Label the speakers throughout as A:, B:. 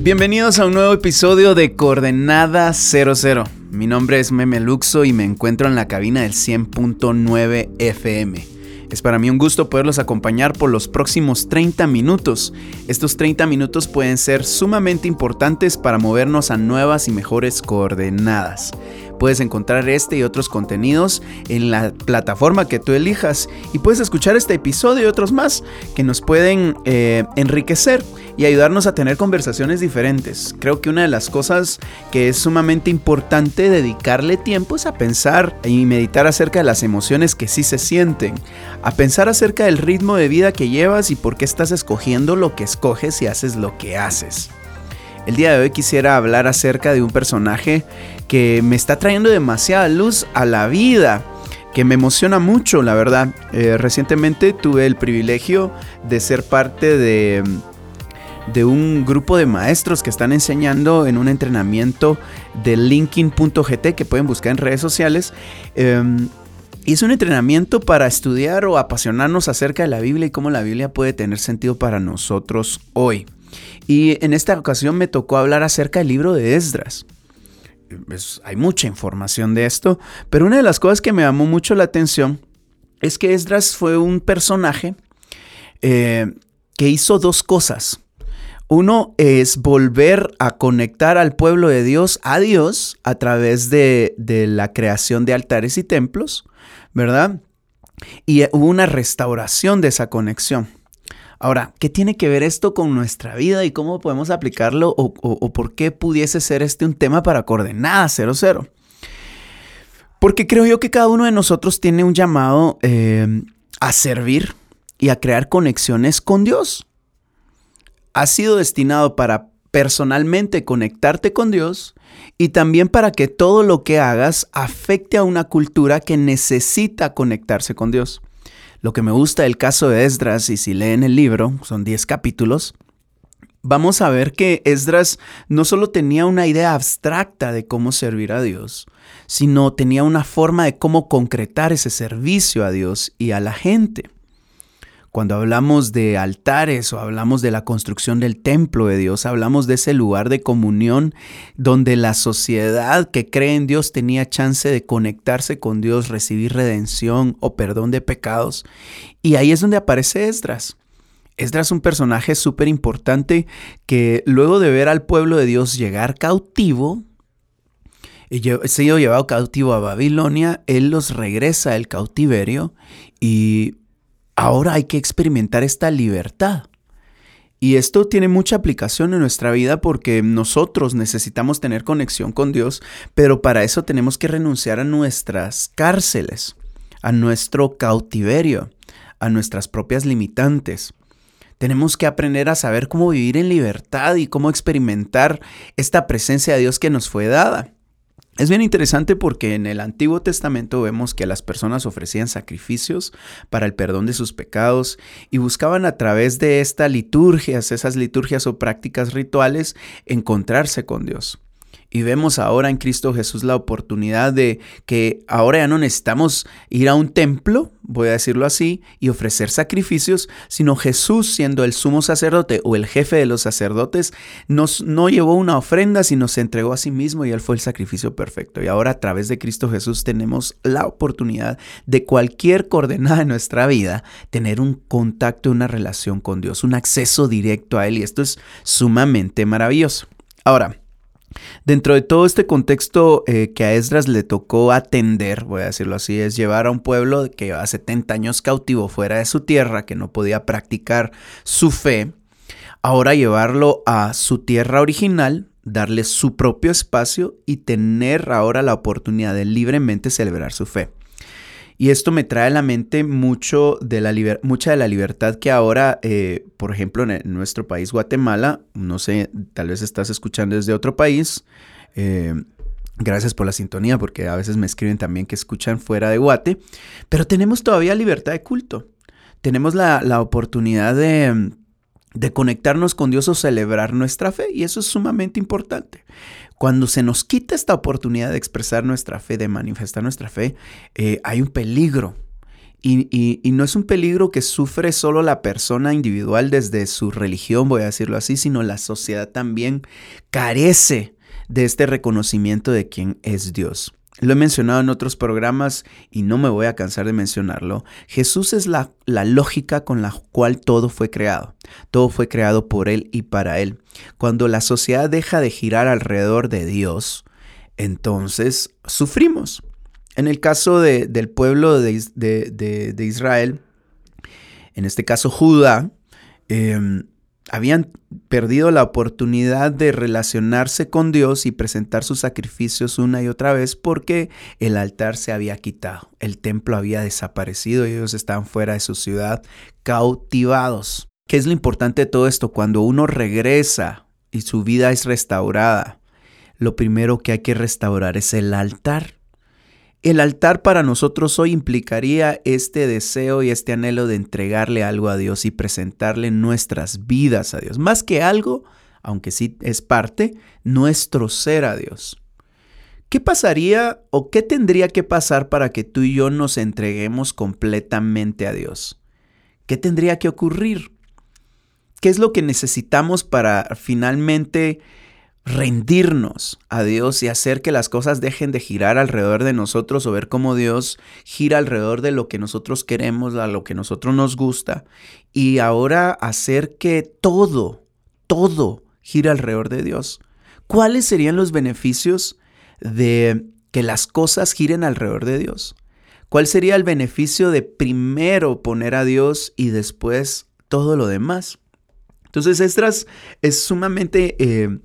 A: Bienvenidos a un nuevo episodio de Coordenada 00. Mi nombre es Meme Luxo y me encuentro en la cabina del 100.9 FM. Es para mí un gusto poderlos acompañar por los próximos 30 minutos. Estos 30 minutos pueden ser sumamente importantes para movernos a nuevas y mejores coordenadas. Puedes encontrar este y otros contenidos en la plataforma que tú elijas y puedes escuchar este episodio y otros más que nos pueden eh, enriquecer y ayudarnos a tener conversaciones diferentes. Creo que una de las cosas que es sumamente importante dedicarle tiempo es a pensar y meditar acerca de las emociones que sí se sienten, a pensar acerca del ritmo de vida que llevas y por qué estás escogiendo lo que escoges y haces lo que haces. El día de hoy quisiera hablar acerca de un personaje que me está trayendo demasiada luz a la vida que me emociona mucho, la verdad. Eh, recientemente tuve el privilegio de ser parte de, de un grupo de maestros que están enseñando en un entrenamiento de linking.gt que pueden buscar en redes sociales. Y es un entrenamiento para estudiar o apasionarnos acerca de la Biblia y cómo la Biblia puede tener sentido para nosotros hoy. Y en esta ocasión me tocó hablar acerca del libro de Esdras. hay mucha información de esto, pero una de las cosas que me llamó mucho la atención es que Esdras fue un personaje eh, que hizo dos cosas. Uno es volver a conectar al pueblo de Dios a Dios a través de, de la creación de altares y templos, ¿verdad? Y hubo una restauración de esa conexión. Ahora, ¿qué tiene que ver esto con nuestra vida y cómo podemos aplicarlo o, por qué pudiese ser este un tema para coordenada 00? Porque creo yo que cada uno de nosotros tiene un llamado eh, a servir y a crear conexiones con Dios. Has sido destinado para personalmente conectarte con Dios y también para que todo lo que hagas afecte a una cultura que necesita conectarse con Dios. Lo que me gusta del caso de Esdras, y si leen el libro, son 10 capítulos, vamos a ver que Esdras no solo tenía una idea abstracta de cómo servir a Dios, sino tenía una forma de cómo concretar ese servicio a Dios y a la gente. Cuando hablamos de altares o hablamos de la construcción del templo de Dios, hablamos de ese lugar de comunión donde la sociedad que cree en Dios tenía chance de conectarse con Dios, recibir redención o perdón de pecados. Y ahí es donde aparece Esdras. Esdras es un personaje súper importante que luego de ver al pueblo de Dios llegar cautivo, y sido llevado cautivo a Babilonia, él los regresa del cautiverio y ahora hay que experimentar esta libertad. Y esto tiene mucha aplicación en nuestra vida porque nosotros necesitamos tener conexión con Dios, pero para eso tenemos que renunciar a nuestras cárceles, a nuestro cautiverio, a nuestras propias limitantes. Tenemos que aprender a saber cómo vivir en libertad y cómo experimentar esta presencia de Dios que nos fue dada. Es bien interesante porque en el Antiguo Testamento vemos que las personas ofrecían sacrificios para el perdón de sus pecados y buscaban a través de estas liturgias, esas liturgias o prácticas rituales, encontrarse con Dios. Y vemos ahora en Cristo Jesús la oportunidad de que ahora ya no necesitamos ir a un templo, voy a decirlo así, y ofrecer sacrificios, sino Jesús siendo el sumo sacerdote o el jefe de los sacerdotes, nos, no llevó una ofrenda, sino se entregó a sí mismo y él fue el sacrificio perfecto. Y ahora a través de Cristo Jesús tenemos la oportunidad de cualquier coordenada de nuestra vida, tener un contacto, una relación con Dios, un acceso directo a Él. Y esto es sumamente maravilloso. Ahora, Dentro de todo este contexto eh, que a Esdras le tocó atender, voy a decirlo así, es llevar a un pueblo que llevaba 70 años cautivo fuera de su tierra, que no podía practicar su fe, ahora llevarlo a su tierra original, darle su propio espacio y tener ahora la oportunidad de libremente celebrar su fe. Y esto me trae a la mente mucho de la mucha de la libertad que ahora, eh, por ejemplo, en, nuestro país, Guatemala, no sé, tal vez estás escuchando desde otro país, Eh, gracias por la sintonía, porque a veces me escriben también que escuchan fuera de Guate. Pero tenemos todavía libertad de culto. Tenemos la, oportunidad de, de conectarnos con Dios o celebrar nuestra fe. Y eso es sumamente importante. Cuando se nos quita esta oportunidad de expresar nuestra fe, de manifestar nuestra fe, eh, hay un peligro. Y, no es un peligro que sufre solo la persona individual desde su religión, voy a decirlo así, sino la sociedad también carece de este reconocimiento de quién es Dios. Lo he mencionado en otros programas y no me voy a cansar de mencionarlo. Jesús es la, la, lógica con la cual todo fue creado. Todo fue creado por Él y para Él. Cuando la sociedad deja de girar alrededor de Dios, entonces sufrimos. En el caso del pueblo de, de, Israel, en este caso Judá, em, habían perdido la oportunidad de relacionarse con Dios y presentar sus sacrificios una y otra vez porque el altar se había quitado, el templo había desaparecido y ellos estaban fuera de su ciudad cautivados. ¿Qué es lo importante de todo esto? Cuando uno regresa y su vida es restaurada, lo primero que hay que restaurar es el altar. El altar para nosotros hoy implicaría este deseo y este anhelo de entregarle algo a Dios y presentarle nuestras vidas a Dios. Más que algo, aunque sí es parte, nuestro ser a Dios. ¿Qué pasaría o qué tendría que pasar para que tú y yo nos entreguemos completamente a Dios? ¿Qué tendría que ocurrir? ¿Qué es lo que necesitamos para finalmente rendirnos a Dios y hacer que las cosas dejen de girar alrededor de nosotros o ver cómo Dios gira alrededor de lo que nosotros queremos, a lo que nosotros nos gusta y ahora hacer que todo, todo gira alrededor de Dios. ¿Cuáles serían los beneficios de que las cosas giren alrededor de Dios? ¿Cuál sería el beneficio de primero poner a Dios y después todo lo demás? Entonces, Estras es sumamente eh,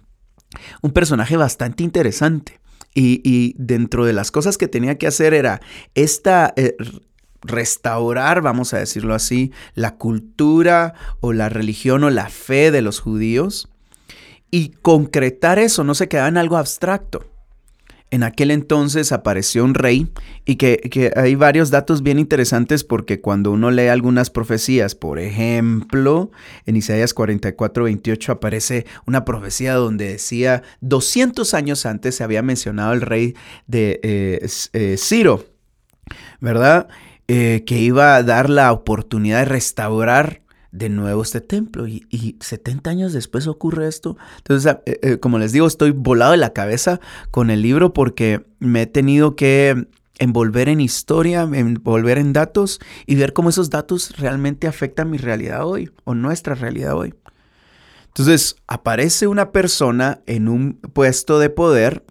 A: un personaje bastante interesante. Y, dentro de las cosas que tenía que hacer era esta... Eh, restaurar, vamos a decirlo así, la cultura o la religión o la fe de los judíos y concretar eso, no se quedaba en algo abstracto en aquel entonces apareció un rey y que, hay varios datos bien interesantes porque cuando uno lee algunas profecías, por ejemplo, en Isaías 44, 28 aparece una profecía donde decía 200 años antes se había mencionado el rey de eh, eh, Ciro, ¿verdad? Eh, que iba a dar la oportunidad de restaurar de nuevo este templo y, 70 años después ocurre esto. Entonces, eh, eh, como les digo, estoy volado de la cabeza con el libro porque me he tenido que envolver en historia, envolver en datos y ver cómo esos datos realmente afectan mi realidad hoy o nuestra realidad hoy. Entonces, aparece una persona en un puesto de poder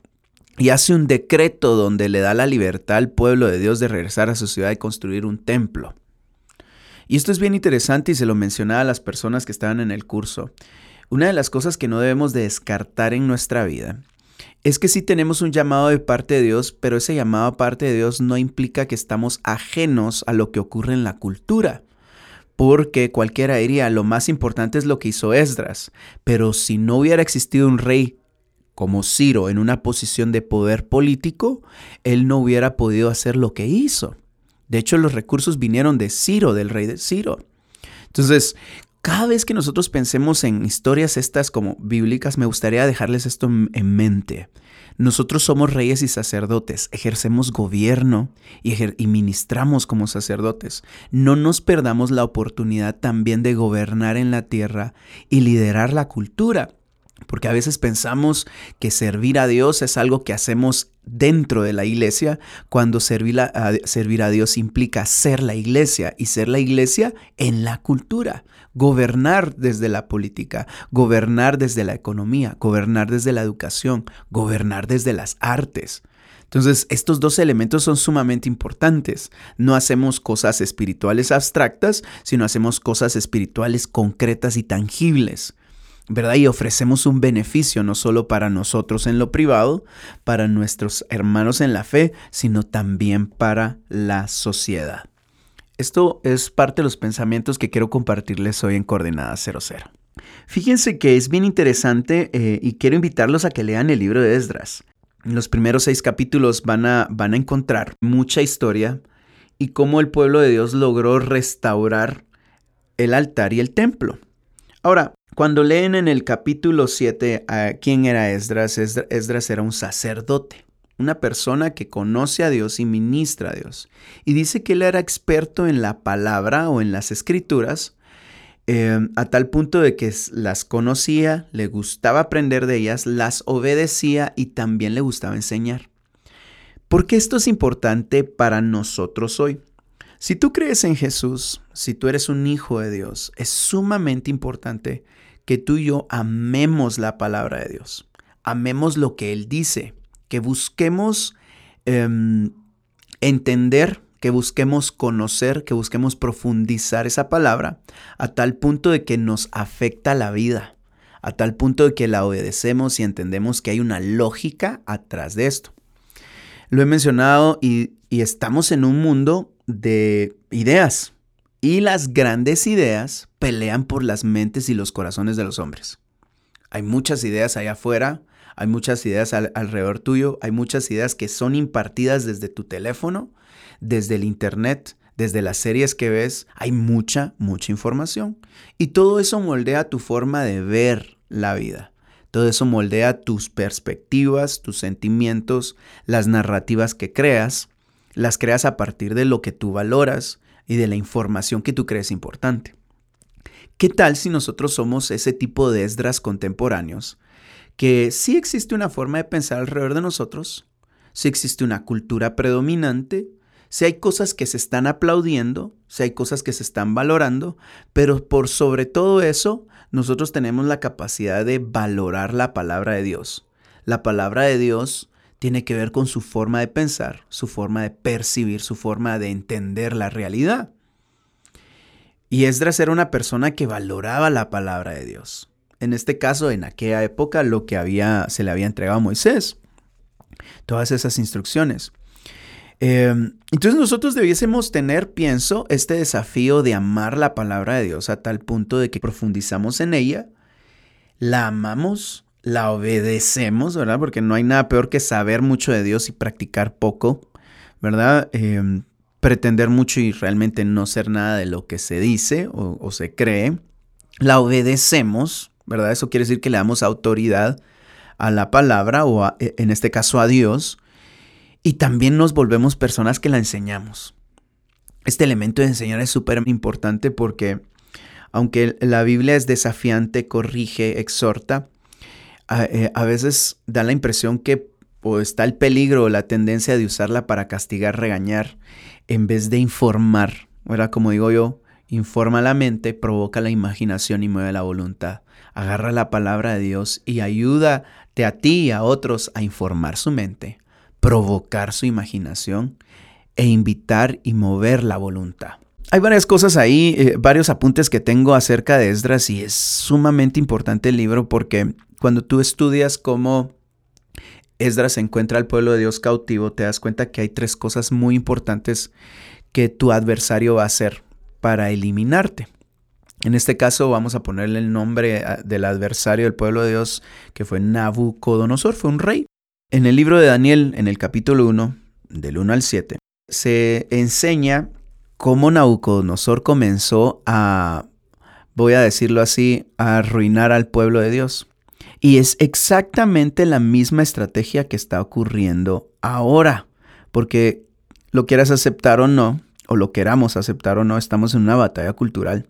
A: y hace un decreto donde le da la libertad al pueblo de Dios de regresar a su ciudad y construir un templo. Y esto es bien interesante y se lo mencionaba a las personas que estaban en el curso. Una de las cosas que no debemos de descartar en nuestra vida es que sí tenemos un llamado de parte de Dios, pero ese llamado de parte de Dios no implica que estamos ajenos a lo que ocurre en la cultura. Porque cualquiera diría, lo más importante es lo que hizo Esdras, pero si no hubiera existido un rey como Ciro en una posición de poder político, él no hubiera podido hacer lo que hizo. De hecho, los recursos vinieron de Ciro, del rey de Ciro. Entonces, cada vez que nosotros pensemos en historias estas como bíblicas, me gustaría dejarles esto en mente. Nosotros somos reyes y sacerdotes, ejercemos gobierno y, y, ministramos como sacerdotes. No nos perdamos la oportunidad también de gobernar en la tierra y liderar la cultura. Porque a veces pensamos que servir a Dios es algo que hacemos dentro de la iglesia, cuando servir a, servir a Dios implica ser la iglesia y ser la iglesia en la cultura, gobernar desde la política, gobernar desde la economía, gobernar desde la educación, gobernar desde las artes. Entonces, estos dos elementos son sumamente importantes. No hacemos cosas espirituales abstractas, sino hacemos cosas espirituales concretas y tangibles. ¿Verdad? Y ofrecemos un beneficio no solo para nosotros en lo privado, para nuestros hermanos en la fe, sino también para la sociedad. Esto es parte de los pensamientos que quiero compartirles hoy en Coordenada 00. Fíjense que es bien interesante eh, y quiero invitarlos a que lean el libro de Esdras. En los primeros seis capítulos van a, van a encontrar mucha historia y cómo el pueblo de Dios logró restaurar el altar y el templo. Ahora, cuando leen en el capítulo 7 a quién era Esdras, Esdras era un sacerdote, una persona que conoce a Dios y ministra a Dios. Y dice que él era experto en la palabra o en las escrituras, eh, a tal punto de que las conocía, le gustaba aprender de ellas, las obedecía y también le gustaba enseñar. ¿Por qué esto es importante para nosotros hoy? Si tú crees en Jesús, si tú eres un hijo de Dios, es sumamente importante que tú y yo amemos la palabra de Dios, amemos lo que Él dice, que busquemos em, entender, que busquemos conocer, que busquemos profundizar esa palabra a tal punto de que nos afecta la vida, a tal punto de que la obedecemos y entendemos que hay una lógica atrás de esto. Lo he mencionado y, estamos en un mundo de ideas. Y las grandes ideas pelean por las mentes y los corazones de los hombres. Hay muchas ideas allá afuera, hay muchas ideas alrededor tuyo, hay muchas ideas que son impartidas desde tu teléfono, desde el internet, desde las series que ves, hay mucha, mucha información. Y todo eso moldea tu forma de ver la vida. Todo eso moldea tus perspectivas, tus sentimientos, las narrativas que creas, las creas a partir de lo que tú valoras y de la información que tú crees importante. ¿Qué tal si nosotros somos ese tipo de esdras contemporáneos? Que sí existe una forma de pensar alrededor de nosotros, sí existe una cultura predominante, si hay cosas que se están aplaudiendo, si hay cosas que se están valorando, pero por sobre todo eso, nosotros tenemos la capacidad de valorar la palabra de Dios. La palabra de Dios tiene que ver con su forma de pensar, su forma de percibir, su forma de entender la realidad. Y Esdras era una persona que valoraba la palabra de Dios. En este caso, en aquella época, lo que había, se le había entregado a Moisés. Todas esas instrucciones. Em, entonces nosotros debiésemos tener, pienso, este desafío de amar la palabra de Dios a tal punto de que profundizamos en ella, la amamos, la obedecemos, ¿verdad? Porque no hay nada peor que saber mucho de Dios y practicar poco, ¿verdad? Em, pretender mucho y realmente no ser nada de lo que se dice o, se cree. La obedecemos, ¿verdad? Eso quiere decir que le damos autoridad a la palabra o e, en este caso a Dios y también nos volvemos personas que la enseñamos. Este elemento de enseñar es súper importante porque aunque la Biblia es desafiante, corrige, exhorta, a, eh, veces da la impresión que está el peligro o la tendencia de usarla para castigar, regañar, en vez de informar. ¿verdad? Como digo yo, informa la mente, provoca la imaginación y mueve la voluntad. Agarra la palabra de Dios y ayúdate a ti y a otros a informar su mente, provocar su imaginación e invitar y mover la voluntad. Hay varias cosas ahí, eh, varios apuntes que tengo acerca de Esdras y es sumamente importante el libro porque cuando tú estudias cómo Esdras encuentra al pueblo de Dios cautivo, te das cuenta que hay tres cosas muy importantes que tu adversario va a hacer para eliminarte. En este caso vamos a ponerle el nombre ah, del adversario del pueblo de Dios, que fue Nabucodonosor, fue un rey. En el libro de Daniel, en el capítulo 1, del 1 al 7, se enseña cómo Nabucodonosor comenzó a, voy a decirlo así, a arruinar al pueblo de Dios. Y es exactamente la misma estrategia que está ocurriendo ahora, porque lo quieras aceptar o no, o lo queramos aceptar o no, estamos en una batalla cultural,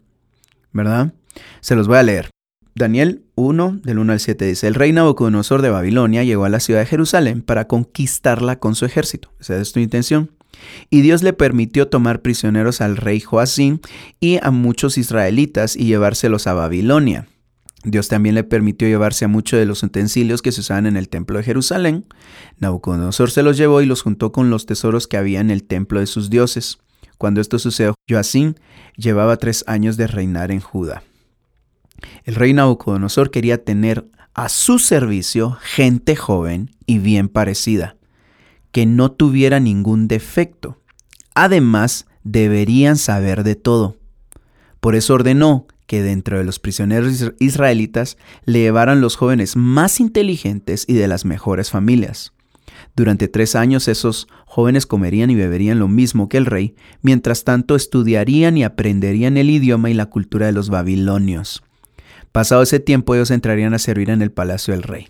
A: ¿verdad? Se los voy a leer. Daniel 1, del 1 al 7 dice, el rey Nabucodonosor de Babilonia llegó a la ciudad de Jerusalén para conquistarla con su ejército. Esa es tu intención. Y Dios le permitió tomar prisioneros al rey Joacín y a muchos israelitas y llevárselos a Babilonia. Dios también le permitió llevarse a muchos de los utensilios que se usaban en el templo de Jerusalén. Nabucodonosor se los llevó y los juntó con los tesoros que había en el templo de sus dioses. Cuando esto sucedió, Joacín llevaba tres años de reinar en Judá. El rey Nabucodonosor quería tener a su servicio gente joven y bien parecida, que no tuviera ningún defecto. Además, deberían saber de todo. Por eso ordenó que dentro de los prisioneros israelitas le llevaran los jóvenes más inteligentes y de las mejores familias. Durante tres años esos jóvenes comerían y beberían lo mismo que el rey, mientras tanto estudiarían y aprenderían el idioma y la cultura de los babilonios. Pasado ese tiempo ellos entrarían a servir en el palacio del rey.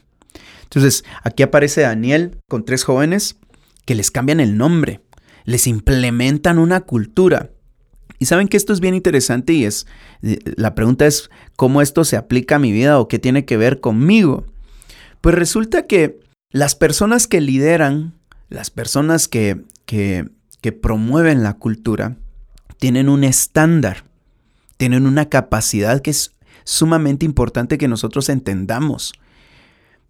A: Entonces, aquí aparece Daniel con tres jóvenes que les cambian el nombre, les implementan una cultura. Y saben que esto es bien interesante y es, eh, la pregunta es, ¿cómo esto se aplica a mi vida o qué tiene que ver conmigo? Pues resulta que las personas que lideran, las personas que, que, que promueven la cultura, tienen un estándar, tienen una capacidad que es sumamente importante que nosotros entendamos.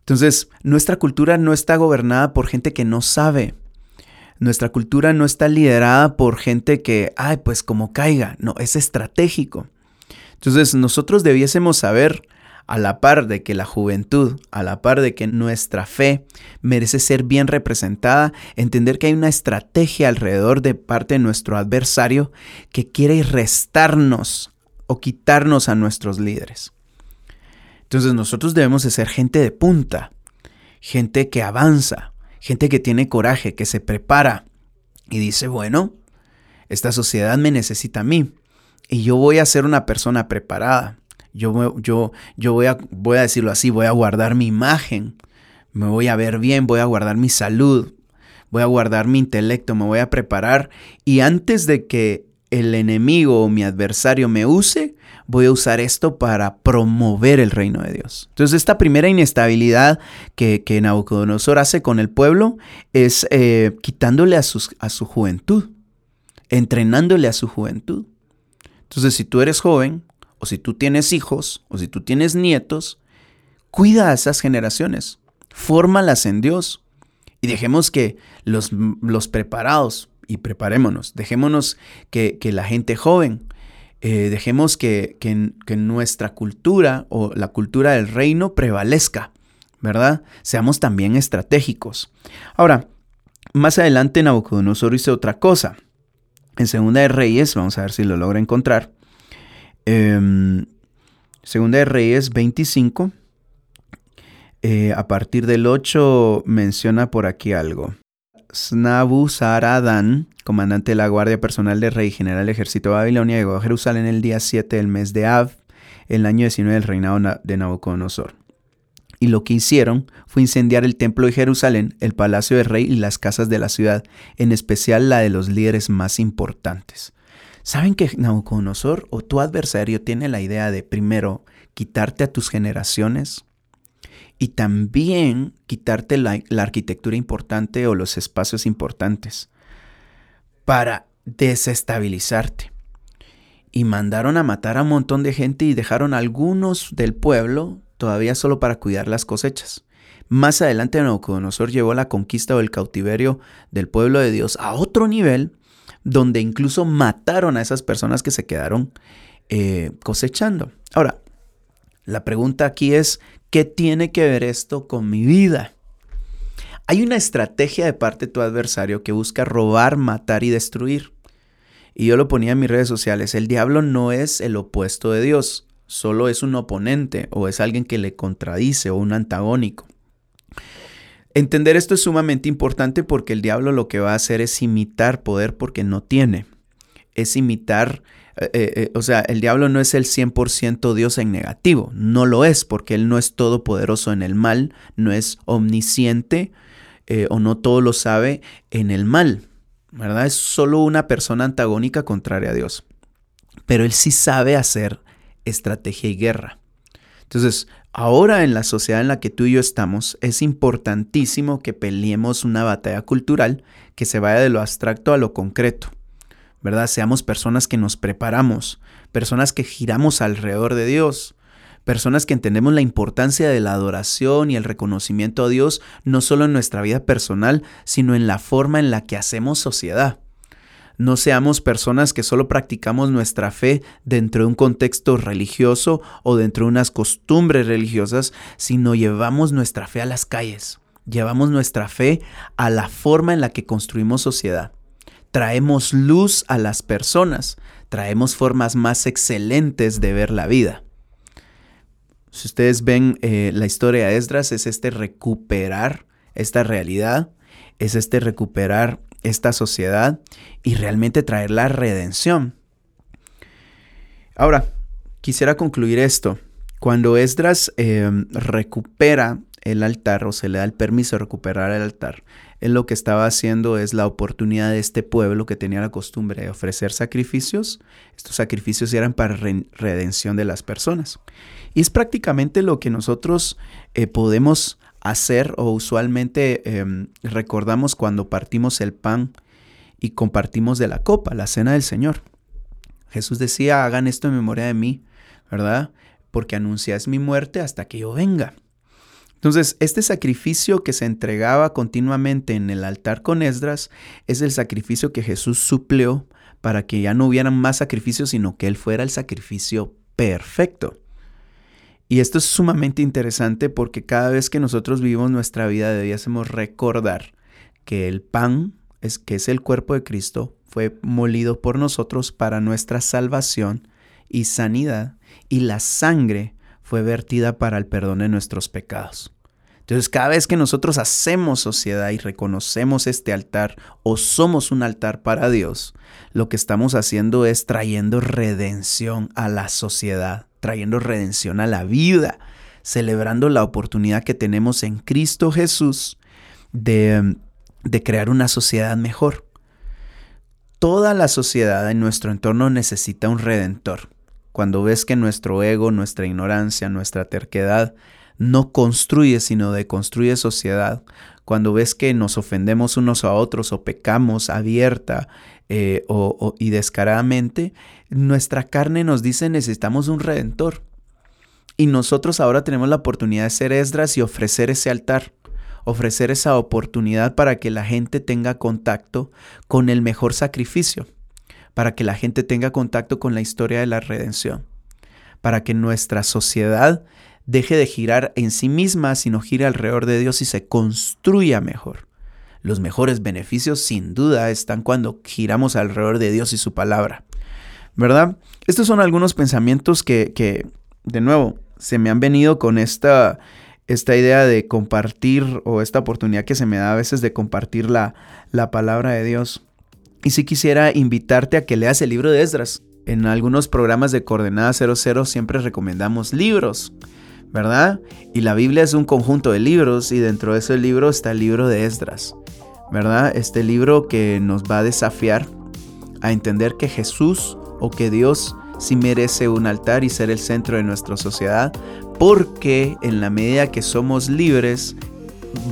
A: Entonces, nuestra cultura no está gobernada por gente que no sabe. Nuestra cultura no está liderada por gente que, ay, pues como caiga. No, es estratégico. Entonces, nosotros debiésemos saber, a la par de que la juventud, a la par de que nuestra fe merece ser bien representada, entender que hay una estrategia alrededor de parte de nuestro adversario que quiere restarnos o quitarnos a nuestros líderes. Entonces nosotros debemos de ser gente de punta, gente que avanza, gente que tiene coraje, que se prepara y dice, bueno, esta sociedad me necesita a mí y yo voy a ser una persona preparada. Yo, yo, yo voy, a, voy a decirlo así, voy a guardar mi imagen, me voy a ver bien, voy a guardar mi salud, voy a guardar mi intelecto, me voy a preparar y antes de que el enemigo o mi adversario me use, voy a usar esto para promover el reino de Dios. Entonces esta primera inestabilidad que, que Nabucodonosor hace con el pueblo es eh, quitándole a, sus, a su juventud, entrenándole a su juventud. Entonces si tú eres joven, o si tú tienes hijos, o si tú tienes nietos, cuida a esas generaciones, fórmalas en Dios y dejemos que los, los preparados y preparémonos. Dejémonos que, la gente joven, eh, dejemos que, que, nuestra cultura o la cultura del reino prevalezca, ¿verdad? Seamos también estratégicos. Ahora, más adelante Nabucodonosor hizo otra cosa. En Segunda de Reyes, vamos a ver si lo logra encontrar. Em, Segunda de Reyes 25. Eh, a partir del 8 menciona por aquí algo. Snabuzaradan, comandante de la Guardia Personal del Rey General del Ejército de Babilonia, llegó a Jerusalén el día 7 del mes de Av, el año 19 del reinado de Nabucodonosor. Y lo que hicieron fue incendiar el templo de Jerusalén, el palacio del rey y las casas de la ciudad, en especial la de los líderes más importantes. ¿Saben que Nabucodonosor o tu adversario tiene la idea de primero quitarte a tus generaciones, y también quitarte la, arquitectura importante o los espacios importantes para desestabilizarte. Y mandaron a matar a un montón de gente y dejaron a algunos del pueblo todavía solo para cuidar las cosechas. Más adelante Nabucodonosor llevó la conquista o el cautiverio del pueblo de Dios a otro nivel, donde incluso mataron a esas personas que se quedaron eh, cosechando. Ahora, la pregunta aquí es, ¿Qué tiene que ver esto con mi vida? Hay una estrategia de parte de tu adversario que busca robar, matar y destruir. Y yo lo ponía en mis redes sociales, el diablo no es el opuesto de Dios, solo es un oponente o es alguien que le contradice o un antagónico. Entender esto es sumamente importante porque el diablo lo que va a hacer es imitar poder porque no tiene. Es imitar eh, eh, eh, o sea, el diablo no es el 100% Dios en negativo, no lo es porque él no es todopoderoso en el mal, no es omnisciente o no todo lo sabe en el mal, ¿verdad? Es solo una persona antagónica contraria a Dios. Pero él sí sabe hacer estrategia y guerra. Entonces, ahora en la sociedad en la que tú y yo estamos, es importantísimo que peleemos una batalla cultural que se vaya de lo abstracto a lo concreto. ¿Verdad? Seamos personas que nos preparamos, personas que giramos alrededor de Dios, personas que entendemos la importancia de la adoración y el reconocimiento a Dios, no solo en nuestra vida personal, sino en la forma en la que hacemos sociedad. No seamos personas que solo practicamos nuestra fe dentro de un contexto religioso o dentro de unas costumbres religiosas, sino llevamos nuestra fe a las calles, llevamos nuestra fe a la forma en la que construimos sociedad traemos luz a las personas, traemos formas más excelentes de ver la vida. Si ustedes ven eh, la historia de Esdras, es este recuperar esta realidad es este recuperar esta sociedad y realmente traer la redención. Ahora, quisiera concluir esto. Cuando Esdras em, recupera el altar o se le da el permiso de recuperar el altar, él lo que estaba haciendo es la oportunidad de este pueblo que tenía la costumbre de ofrecer sacrificios. Estos sacrificios eran para redención de las personas. Y es prácticamente lo que nosotros eh, podemos hacer o usualmente em, recordamos cuando partimos el pan y compartimos de la copa, la cena del Señor. Jesús decía, hagan esto en memoria de mí, ¿verdad? Porque anuncias mi muerte hasta que yo venga. Entonces, este sacrificio que se entregaba continuamente en el altar con Esdras es el sacrificio que Jesús suplió para que ya no hubieran más sacrificios, sino que Él fuera el sacrificio perfecto. Y esto es sumamente interesante porque cada vez que nosotros vivimos nuestra vida debiésemos recordar que el pan, es, que es el cuerpo de Cristo, fue molido por nosotros para nuestra salvación y sanidad, y la sangre fue vertida para el perdón de nuestros pecados. Entonces, cada vez que nosotros hacemos sociedad y reconocemos este altar o somos un altar para Dios, lo que estamos haciendo es trayendo redención a la sociedad, trayendo redención a la vida, celebrando la oportunidad que tenemos en Cristo Jesús de, de crear una sociedad mejor. Toda la sociedad en nuestro entorno necesita un redentor. Cuando ves que nuestro ego, nuestra ignorancia, nuestra terquedad no construye, sino deconstruye sociedad, cuando ves que nos ofendemos unos a otros o pecamos abierta eh, o, y descaradamente, nuestra carne nos dice necesitamos un redentor. Y nosotros ahora tenemos la oportunidad de ser Esdras y ofrecer ese altar, ofrecer esa oportunidad para que la gente tenga contacto con el mejor sacrificio para que la gente tenga contacto con la historia de la redención, para que nuestra sociedad deje de girar en sí misma, sino gire alrededor de Dios y se construya mejor. Los mejores beneficios sin duda están cuando giramos alrededor de Dios y su palabra. ¿Verdad? Estos son algunos pensamientos que, de nuevo, se me han venido con esta, esta idea de compartir o esta oportunidad que se me da a veces de compartir la, la palabra de Dios. Y si quisiera invitarte a que leas el libro de Esdras. En algunos programas de Coordenada 00 siempre recomendamos libros, ¿verdad? Y la Biblia es un conjunto de libros y dentro de ese libro está el libro de Esdras, ¿verdad? Este libro que nos va a desafiar a entender que Jesús o que Dios sí merece un altar y ser el centro de nuestra sociedad, porque en la medida que somos libres,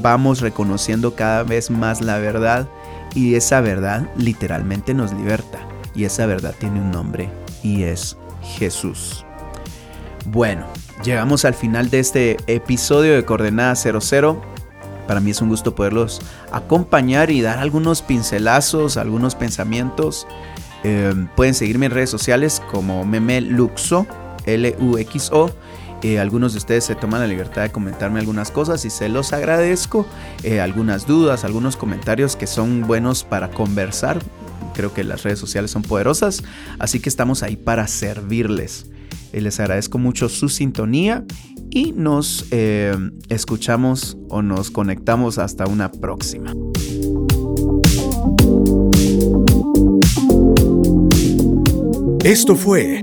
A: vamos reconociendo cada vez más la verdad y esa verdad literalmente nos liberta. Y esa verdad tiene un nombre y es Jesús. Bueno, llegamos al final de este episodio de Coordenada 00. Para mí es un gusto poderlos acompañar y dar algunos pincelazos, algunos pensamientos. Eh, pueden seguirme en redes sociales como Meme Luxo, L-U-X-O. Eh, algunos de ustedes se toman la libertad de comentarme algunas cosas y se los agradezco. Eh, algunas dudas, algunos comentarios que son buenos para conversar. Creo que las redes sociales son poderosas, así que estamos ahí para servirles. Eh, les agradezco mucho su sintonía y nos escuchamos o nos conectamos hasta una próxima.
B: Esto fue